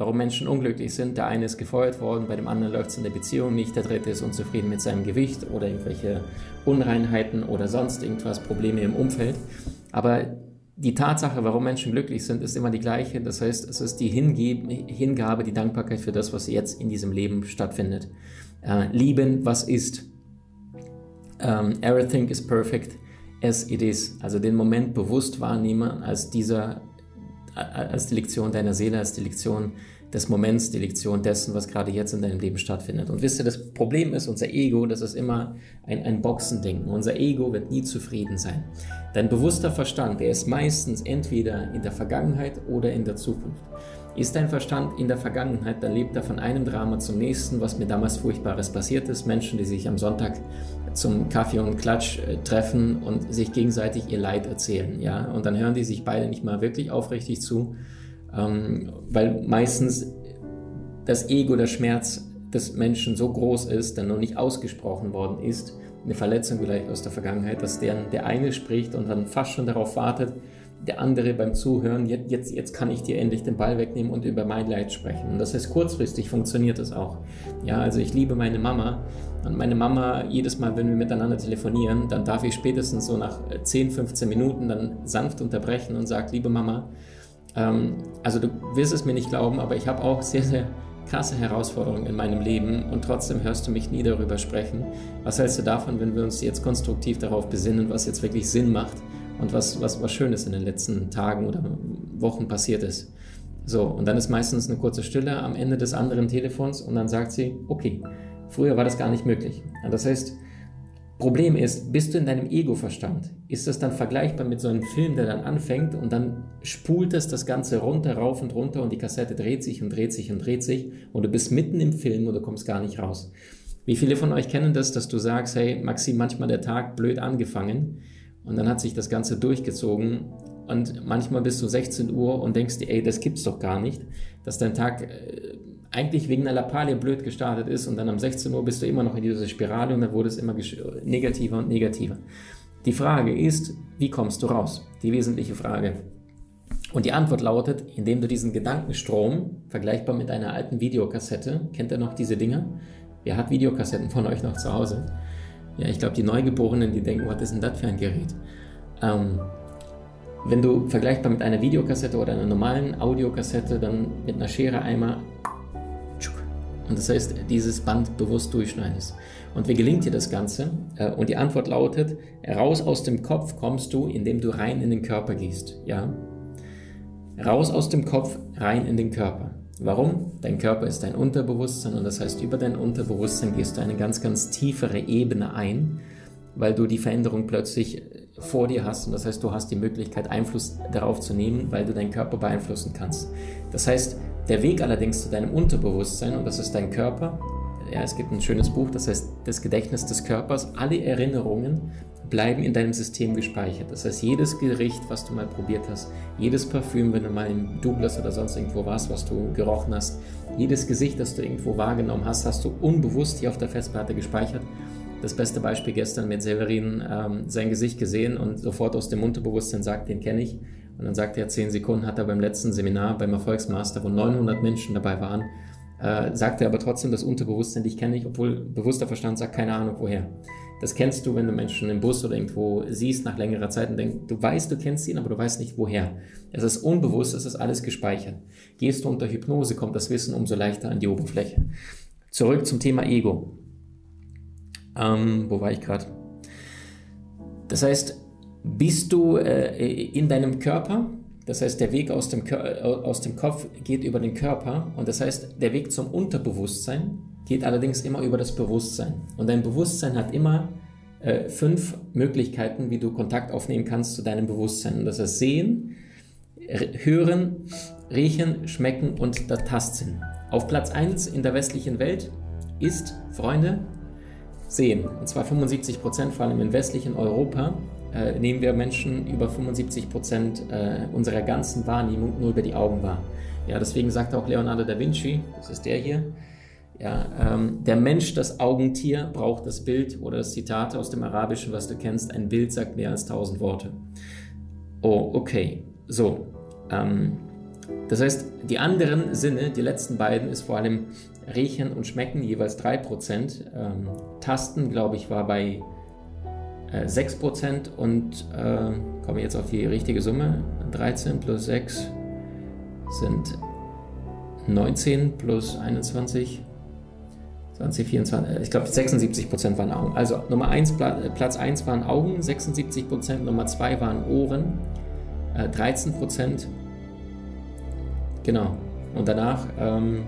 warum Menschen unglücklich sind. Der eine ist gefeuert worden, bei dem anderen läuft es in der Beziehung nicht, der dritte ist unzufrieden mit seinem Gewicht oder irgendwelche Unreinheiten oder sonst irgendwas, Probleme im Umfeld. Aber die Tatsache, warum Menschen glücklich sind, ist immer die gleiche. Das heißt, es ist die Hingabe, die Dankbarkeit für das, was jetzt in diesem Leben stattfindet. Äh, lieben, was ist. Um, everything is perfect as it is. Also den Moment bewusst wahrnehmen als dieser als die Lektion deiner Seele, als die Lektion des Moments, die Lektion dessen, was gerade jetzt in deinem Leben stattfindet. Und wisst ihr, das Problem ist, unser Ego, das ist immer ein, ein Boxending. Unser Ego wird nie zufrieden sein. Dein bewusster Verstand, der ist meistens entweder in der Vergangenheit oder in der Zukunft. Ist dein Verstand in der Vergangenheit, dann lebt er von einem Drama zum nächsten, was mir damals Furchtbares passiert ist. Menschen, die sich am Sonntag zum Kaffee und Klatsch äh, treffen und sich gegenseitig ihr Leid erzählen. Ja? Und dann hören die sich beide nicht mal wirklich aufrichtig zu, ähm, weil meistens das Ego, der Schmerz des Menschen so groß ist, der noch nicht ausgesprochen worden ist, eine Verletzung vielleicht aus der Vergangenheit, dass der, der eine spricht und dann fast schon darauf wartet, der andere beim Zuhören, jetzt, jetzt, jetzt kann ich dir endlich den Ball wegnehmen und über mein Leid sprechen. Und das heißt, kurzfristig funktioniert das auch. Ja, also ich liebe meine Mama und meine Mama, jedes Mal, wenn wir miteinander telefonieren, dann darf ich spätestens so nach 10, 15 Minuten dann sanft unterbrechen und sagt, liebe Mama, ähm, also du wirst es mir nicht glauben, aber ich habe auch sehr, sehr krasse Herausforderungen in meinem Leben und trotzdem hörst du mich nie darüber sprechen. Was hältst du davon, wenn wir uns jetzt konstruktiv darauf besinnen, was jetzt wirklich Sinn macht und was, was, was Schönes in den letzten Tagen oder Wochen passiert ist? So, und dann ist meistens eine kurze Stille am Ende des anderen Telefons und dann sagt sie, okay, früher war das gar nicht möglich. Das heißt, Problem ist, bist du in deinem Ego-Verstand? Ist das dann vergleichbar mit so einem Film, der dann anfängt und dann spult es das Ganze runter, rauf und runter und die Kassette dreht sich und dreht sich und dreht sich und du bist mitten im Film und du kommst gar nicht raus. Wie viele von euch kennen das, dass du sagst, hey Maxi, manchmal der Tag blöd angefangen und dann hat sich das Ganze durchgezogen und manchmal bist du 16 Uhr und denkst dir, ey, das gibt's doch gar nicht, dass dein Tag äh, eigentlich wegen einer Lappalie blöd gestartet ist und dann um 16 Uhr bist du immer noch in dieser Spirale und dann wurde es immer negativer und negativer. Die Frage ist, wie kommst du raus? Die wesentliche Frage. Und die Antwort lautet, indem du diesen Gedankenstrom, vergleichbar mit einer alten Videokassette, kennt ihr noch diese Dinger? Wer hat Videokassetten von euch noch zu Hause? Ja, ich glaube, die Neugeborenen, die denken, was ist denn das für ein Gerät? Ähm, wenn du vergleichbar mit einer Videokassette oder einer normalen Audiokassette dann mit einer Schere einmal und das heißt, dieses Band bewusst durchschneidest. Und wie gelingt dir das Ganze? Äh, und die Antwort lautet, raus aus dem Kopf kommst du, indem du rein in den Körper gehst. Ja? Raus aus dem Kopf, rein in den Körper. Warum? Dein Körper ist dein Unterbewusstsein und das heißt, über dein Unterbewusstsein gehst du eine ganz, ganz tiefere Ebene ein, weil du die Veränderung plötzlich vor dir hast und das heißt, du hast die Möglichkeit, Einfluss darauf zu nehmen, weil du deinen Körper beeinflussen kannst. Das heißt, der Weg allerdings zu deinem Unterbewusstsein, und das ist dein Körper, ja, es gibt ein schönes Buch, das heißt das Gedächtnis des Körpers, alle Erinnerungen bleiben in deinem System gespeichert. Das heißt, jedes Gericht, was du mal probiert hast, jedes Parfüm, wenn du mal im Douglas oder sonst irgendwo warst, was du gerochen hast, jedes Gesicht, das du irgendwo wahrgenommen hast, hast du unbewusst hier auf der Festplatte gespeichert. Das beste Beispiel gestern mit Severin ähm, sein Gesicht gesehen und sofort aus dem Unterbewusstsein sagt, den kenne ich. Und dann sagte er, zehn Sekunden hat er beim letzten Seminar beim Erfolgsmaster, wo 900 Menschen dabei waren, äh, sagte er aber trotzdem das Unterbewusstsein, dich kenne ich, obwohl bewusster Verstand sagt, keine Ahnung woher. Das kennst du, wenn du Menschen im Bus oder irgendwo siehst nach längerer Zeit und denkst, du weißt, du kennst ihn, aber du weißt nicht woher. Es ist unbewusst, es ist alles gespeichert. Gehst du unter Hypnose, kommt das Wissen umso leichter an die Oberfläche. Zurück zum Thema Ego. Ähm, wo war ich gerade? Das heißt, bist du äh, in deinem Körper. Das heißt, der Weg aus dem, äh, aus dem Kopf geht über den Körper und das heißt, der Weg zum Unterbewusstsein geht allerdings immer über das Bewusstsein. Und dein Bewusstsein hat immer äh, fünf Möglichkeiten, wie du Kontakt aufnehmen kannst zu deinem Bewusstsein. Und das heißt Sehen, Hören, Riechen, Schmecken und der Tastsinn. Auf Platz 1 in der westlichen Welt ist, Freunde, Sehen. Und zwar 75 Prozent, vor allem im westlichen Europa, äh, nehmen wir Menschen über 75 Prozent äh, unserer ganzen Wahrnehmung nur über die Augen wahr. Ja, deswegen sagt auch Leonardo da Vinci, das ist der hier, ja, ähm, der Mensch, das Augentier, braucht das Bild oder das Zitat aus dem Arabischen, was du kennst, ein Bild sagt mehr als tausend Worte. Oh, okay. So. Ähm, das heißt, die anderen Sinne, die letzten beiden, ist vor allem Riechen und Schmecken, jeweils 3%. Ähm, Tasten, glaube ich, war bei äh, 6% und äh, komme jetzt auf die richtige Summe. 13 plus 6 sind 19 plus 21 20, 24, ich glaube 76 Prozent waren Augen. Also Nummer 1, Platz 1 waren Augen, 76 Prozent, Nummer 2 waren Ohren, 13 äh, Prozent, genau. Und danach ähm,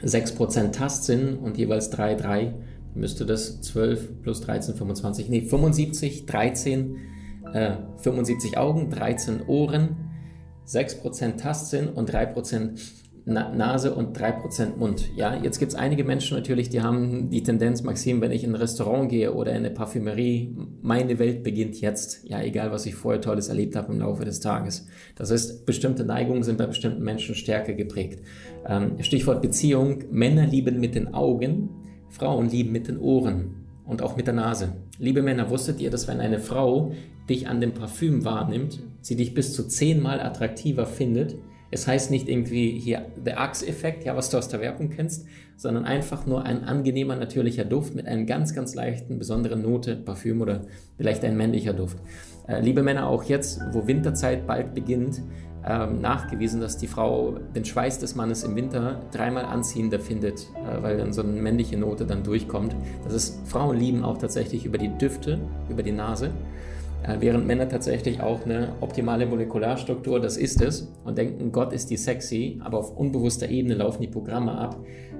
6 Prozent Tastsinn und jeweils 3, 3, müsste das 12 plus 13, 25, nee, 75, 13, äh, 75 Augen, 13 Ohren, 6 Prozent Tastsinn und 3 Prozent na Nase und 3% Mund. Ja, jetzt gibt es einige Menschen natürlich, die haben die Tendenz, Maxim, wenn ich in ein Restaurant gehe oder in eine Parfümerie, meine Welt beginnt jetzt. Ja, egal was ich vorher Tolles erlebt habe im Laufe des Tages. Das heißt, bestimmte Neigungen sind bei bestimmten Menschen stärker geprägt. Ähm, Stichwort Beziehung. Männer lieben mit den Augen, Frauen lieben mit den Ohren und auch mit der Nase. Liebe Männer, wusstet ihr, dass wenn eine Frau dich an dem Parfüm wahrnimmt, sie dich bis zu zehnmal attraktiver findet, es heißt nicht irgendwie hier der Axe-Effekt, ja, was du aus der Werbung kennst, sondern einfach nur ein angenehmer, natürlicher Duft mit einer ganz, ganz leichten, besonderen Note, Parfüm oder vielleicht ein männlicher Duft. Äh, liebe Männer, auch jetzt, wo Winterzeit bald beginnt, ähm, nachgewiesen, dass die Frau den Schweiß des Mannes im Winter dreimal anziehender findet, äh, weil dann so eine männliche Note dann durchkommt. Das ist, Frauen lieben auch tatsächlich über die Düfte, über die Nase. Äh, während Männer tatsächlich auch eine optimale Molekularstruktur, das ist es, und denken, Gott ist die sexy, aber auf unbewusster Ebene laufen die Programme ab.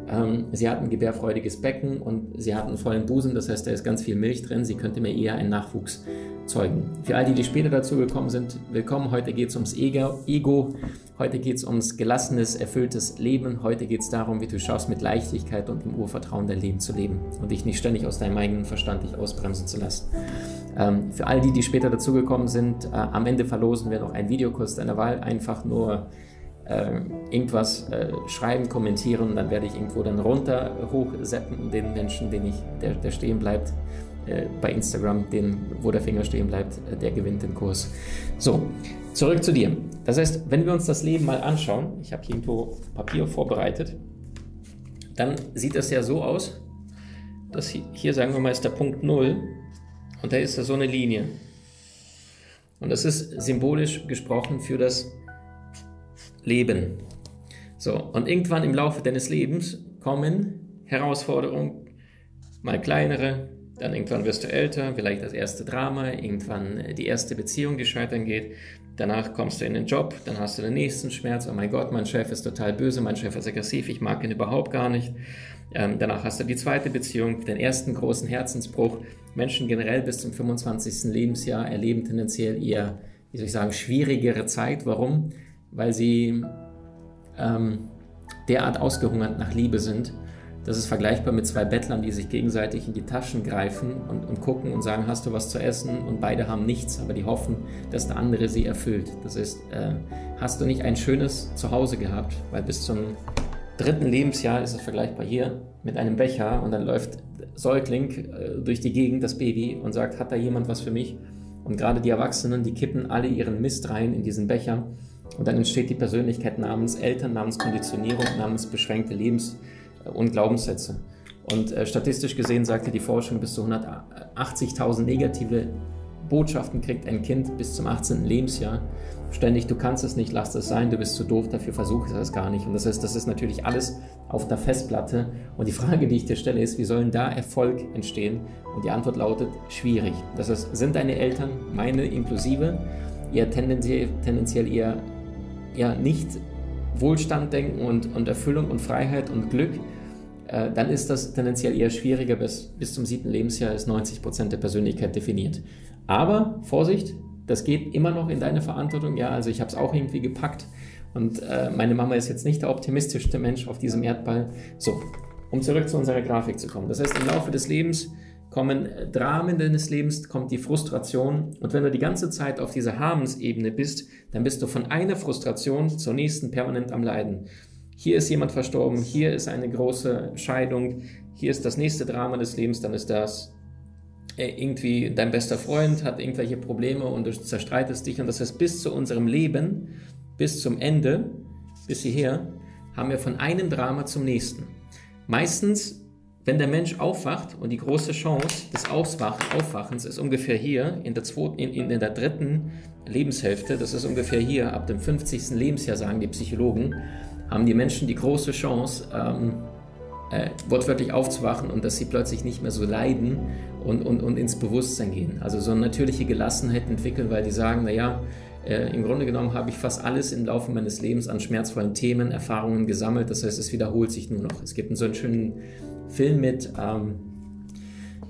Ähm, sie hat ein gebärfreudiges Becken und sie hat einen vollen Busen, das heißt, da ist ganz viel Milch drin, sie könnte mir eher einen Nachwuchs zeugen. Für all die, die später dazu gekommen sind, willkommen. Heute geht es ums Ego, heute geht es ums gelassenes, erfülltes Leben. Heute geht es darum, wie du schaust, mit Leichtigkeit und im Urvertrauen dein Leben zu leben und dich nicht ständig aus deinem eigenen Verstand dich ausbremsen zu lassen. Ähm, für all die, die später dazugekommen sind, äh, am Ende verlosen wir noch einen Videokurs deiner Wahl. Einfach nur äh, irgendwas äh, schreiben, kommentieren und dann werde ich irgendwo dann runter hochseppen den Menschen, den ich, der, der stehen bleibt äh, bei Instagram, den, wo der Finger stehen bleibt, äh, der gewinnt den Kurs. So, zurück zu dir. Das heißt, wenn wir uns das Leben mal anschauen, ich habe hier irgendwo Papier vorbereitet, dann sieht das ja so aus, dass hier, hier sagen wir mal ist der Punkt 0 und da ist da so eine Linie. Und das ist symbolisch gesprochen für das Leben. So, und irgendwann im Laufe deines Lebens kommen Herausforderungen, mal kleinere, dann irgendwann wirst du älter, vielleicht das erste Drama, irgendwann die erste Beziehung, die scheitern geht. Danach kommst du in den Job, dann hast du den nächsten Schmerz. Oh mein Gott, mein Chef ist total böse, mein Chef ist aggressiv, ich mag ihn überhaupt gar nicht. Ähm, danach hast du die zweite Beziehung, den ersten großen Herzensbruch. Menschen generell bis zum 25. Lebensjahr erleben tendenziell eher, wie soll ich sagen, schwierigere Zeit. Warum? Weil sie ähm, derart ausgehungert nach Liebe sind. Das ist vergleichbar mit zwei Bettlern, die sich gegenseitig in die Taschen greifen und, und gucken und sagen, hast du was zu essen? Und beide haben nichts, aber die hoffen, dass der andere sie erfüllt. Das heißt, äh, hast du nicht ein schönes Zuhause gehabt? Weil bis zum dritten Lebensjahr ist es vergleichbar hier mit einem Becher und dann läuft Säugling äh, durch die Gegend, das Baby, und sagt, hat da jemand was für mich? Und gerade die Erwachsenen, die kippen alle ihren Mist rein in diesen Becher. Und dann entsteht die Persönlichkeit namens Eltern, namens Konditionierung, namens beschränkte Lebens- und Glaubenssätze. Und äh, statistisch gesehen sagte die Forschung, bis zu 180.000 negative Botschaften kriegt ein Kind bis zum 18. Lebensjahr. Ständig, du kannst es nicht, lass es sein, du bist zu doof dafür, versuch es gar nicht. Und das heißt, das ist natürlich alles auf der Festplatte. Und die Frage, die ich dir stelle, ist, wie sollen da Erfolg entstehen? Und die Antwort lautet, schwierig. Das heißt, sind deine Eltern, meine inklusive, eher tendenziell, tendenziell eher, eher nicht Wohlstand denken und, und Erfüllung und Freiheit und Glück, äh, dann ist das tendenziell eher schwieriger. Bis, bis zum siebten Lebensjahr ist 90 Prozent der Persönlichkeit definiert. Aber Vorsicht, das geht immer noch in deine Verantwortung. Ja, also ich habe es auch irgendwie gepackt Und äh, meine Mama ist jetzt nicht der optimistischste Mensch auf diesem Erdball. So, um zurück zu unserer Grafik zu kommen. Das heißt, im Laufe des Lebens kommen Dramen deines Lebens, kommt die Frustration. Und wenn du die ganze Zeit auf dieser Harmensebene bist, dann bist du von einer Frustration zur nächsten permanent am Leiden. Hier ist jemand verstorben, hier ist eine große Scheidung, hier ist das nächste Drama des Lebens, dann ist das äh, irgendwie dein bester Freund hat irgendwelche Probleme und du zerstreitest dich. Und das heißt, bis zu unserem Leben, bis zum Ende, bis hierher, haben wir von einem Drama zum nächsten. Meistens, wenn der Mensch aufwacht und die große Chance des Aufwach Aufwachens ist ungefähr hier, in der, zweiten, in, in der dritten Lebenshälfte, das ist ungefähr hier, ab dem 50. Lebensjahr, sagen die Psychologen, haben die Menschen die große Chance, ähm, äh, wortwörtlich aufzuwachen und dass sie plötzlich nicht mehr so leiden und, und, und ins Bewusstsein gehen. Also so eine natürliche Gelassenheit entwickeln, weil die sagen, naja, äh, im Grunde genommen habe ich fast alles im Laufe meines Lebens an schmerzvollen Themen, Erfahrungen gesammelt. Das heißt, es wiederholt sich nur noch. Es gibt so einen schönen Film mit ähm,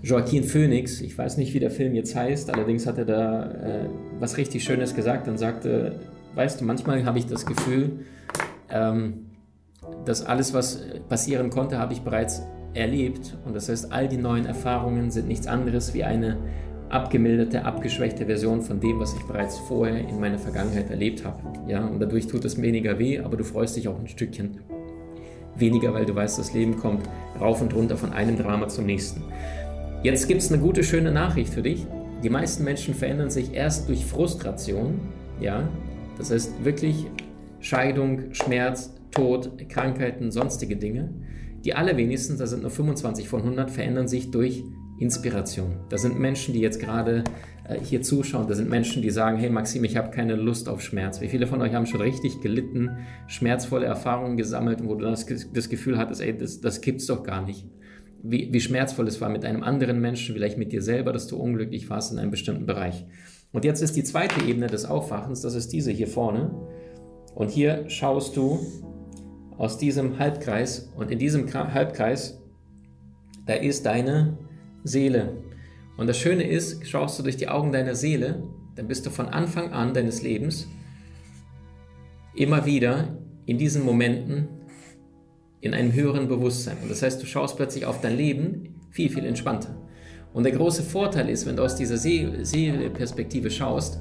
Joaquin Phoenix. Ich weiß nicht, wie der Film jetzt heißt, allerdings hat er da äh, was richtig Schönes gesagt und sagte, weißt du, manchmal habe ich das Gefühl, ähm, dass alles, was passieren konnte, habe ich bereits erlebt. Und das heißt, all die neuen Erfahrungen sind nichts anderes wie eine abgemilderte, abgeschwächte Version von dem, was ich bereits vorher in meiner Vergangenheit erlebt habe. Ja, und dadurch tut es weniger weh, aber du freust dich auch ein Stückchen weniger, weil du weißt, das Leben kommt rauf und runter von einem Drama zum nächsten. Jetzt gibt es eine gute, schöne Nachricht für dich. Die meisten Menschen verändern sich erst durch Frustration. Ja, das heißt wirklich Scheidung, Schmerz, Tod, Krankheiten, sonstige Dinge. Die allerwenigsten, da sind nur 25 von 100, verändern sich durch Inspiration. Das sind Menschen, die jetzt gerade äh, hier zuschauen. Das sind Menschen, die sagen, hey Maxim, ich habe keine Lust auf Schmerz. Wie viele von euch haben schon richtig gelitten, schmerzvolle Erfahrungen gesammelt, wo du das, das Gefühl hattest, ey, das, das gibt's doch gar nicht. Wie, wie schmerzvoll es war mit einem anderen Menschen, vielleicht mit dir selber, dass du unglücklich warst in einem bestimmten Bereich. Und jetzt ist die zweite Ebene des Aufwachens, das ist diese hier vorne. Und hier schaust du aus diesem Halbkreis und in diesem Halbkreis, da ist deine Seele. Und das Schöne ist, schaust du durch die Augen deiner Seele, dann bist du von Anfang an deines Lebens immer wieder in diesen Momenten in einem höheren Bewusstsein. Und das heißt, du schaust plötzlich auf dein Leben viel, viel entspannter. Und der große Vorteil ist, wenn du aus dieser Seele-Perspektive schaust,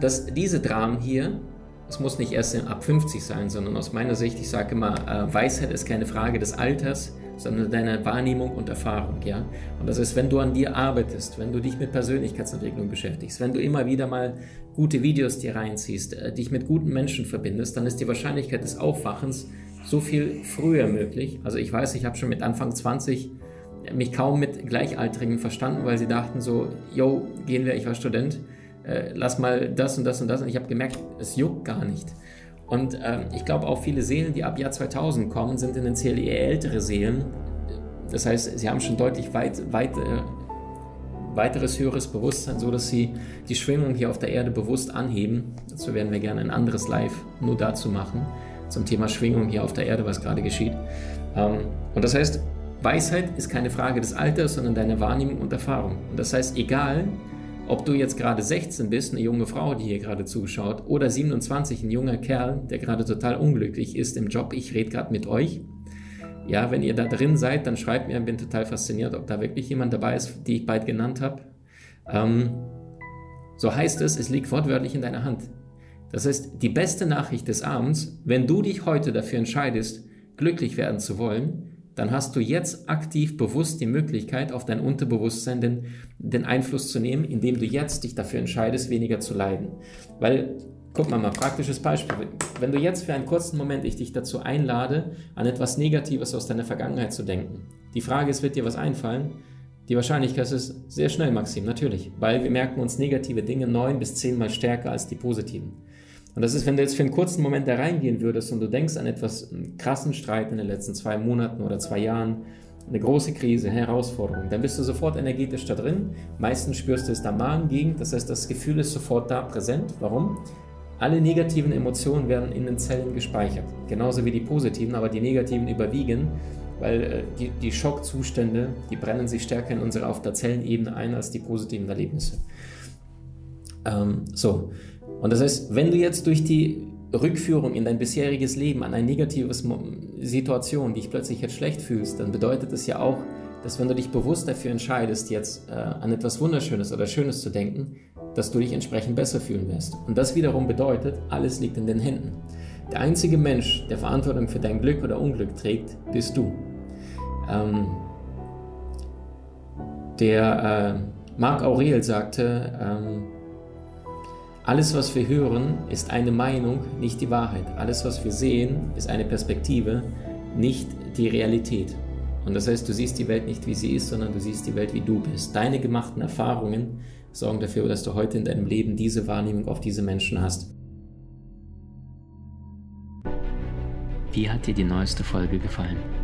dass diese Dramen hier es muss nicht erst ab 50 sein, sondern aus meiner Sicht, ich sage immer, äh, Weisheit ist keine Frage des Alters, sondern deiner Wahrnehmung und Erfahrung. Ja? Und das ist, wenn du an dir arbeitest, wenn du dich mit Persönlichkeitsentwicklung beschäftigst, wenn du immer wieder mal gute Videos dir reinziehst, äh, dich mit guten Menschen verbindest, dann ist die Wahrscheinlichkeit des Aufwachens so viel früher möglich. Also ich weiß, ich habe schon mit Anfang 20 mich kaum mit Gleichaltrigen verstanden, weil sie dachten so, yo, gehen wir, ich war Student, äh, lass mal das und das und das. Und ich habe gemerkt, es juckt gar nicht. Und äh, ich glaube auch viele Seelen, die ab Jahr 2000 kommen, sind tendenziell eher ältere Seelen. Das heißt, sie haben schon deutlich weit, weit, äh, weiteres höheres Bewusstsein, so dass sie die Schwingung hier auf der Erde bewusst anheben. Dazu werden wir gerne ein anderes Live nur dazu machen, zum Thema Schwingung hier auf der Erde, was gerade geschieht. Ähm, und das heißt, Weisheit ist keine Frage des Alters, sondern deine Wahrnehmung und Erfahrung. Und das heißt, egal ob du jetzt gerade 16 bist, eine junge Frau, die hier gerade zuschaut, oder 27, ein junger Kerl, der gerade total unglücklich ist im Job, ich rede gerade mit euch. Ja, wenn ihr da drin seid, dann schreibt mir, bin total fasziniert, ob da wirklich jemand dabei ist, die ich bald genannt habe. Ähm, so heißt es, es liegt wortwörtlich in deiner Hand. Das heißt, die beste Nachricht des Abends, wenn du dich heute dafür entscheidest, glücklich werden zu wollen, dann hast du jetzt aktiv bewusst die Möglichkeit, auf dein Unterbewusstsein den, den Einfluss zu nehmen, indem du jetzt dich dafür entscheidest, weniger zu leiden. Weil, guck mal mal, praktisches Beispiel. Wenn du jetzt für einen kurzen Moment ich dich dazu einlade, an etwas Negatives aus deiner Vergangenheit zu denken. Die Frage ist, wird dir was einfallen? Die Wahrscheinlichkeit ist sehr schnell, Maxim, natürlich, weil wir merken uns negative Dinge neun bis zehnmal stärker als die positiven. Und das ist, wenn du jetzt für einen kurzen Moment da reingehen würdest und du denkst an etwas, einen krassen Streit in den letzten zwei Monaten oder zwei Jahren, eine große Krise, Herausforderung, dann bist du sofort energetisch da drin. Meistens spürst du es da Magengegend, das heißt, das Gefühl ist sofort da präsent. Warum? Alle negativen Emotionen werden in den Zellen gespeichert, genauso wie die positiven, aber die negativen überwiegen, weil äh, die, die Schockzustände, die brennen sich stärker in unsere auf der Zellenebene ein als die positiven Erlebnisse. Ähm, so, und das heißt, wenn du jetzt durch die Rückführung in dein bisheriges Leben an eine negative Situation, die dich plötzlich jetzt schlecht fühlst, dann bedeutet das ja auch, dass wenn du dich bewusst dafür entscheidest, jetzt äh, an etwas Wunderschönes oder Schönes zu denken, dass du dich entsprechend besser fühlen wirst. Und das wiederum bedeutet, alles liegt in den Händen. Der einzige Mensch, der Verantwortung für dein Glück oder Unglück trägt, bist du. Ähm, der äh, Marc Aurel sagte, ähm, alles, was wir hören, ist eine Meinung, nicht die Wahrheit. Alles, was wir sehen, ist eine Perspektive, nicht die Realität. Und das heißt, du siehst die Welt nicht, wie sie ist, sondern du siehst die Welt, wie du bist. Deine gemachten Erfahrungen sorgen dafür, dass du heute in deinem Leben diese Wahrnehmung auf diese Menschen hast. Wie hat dir die neueste Folge gefallen?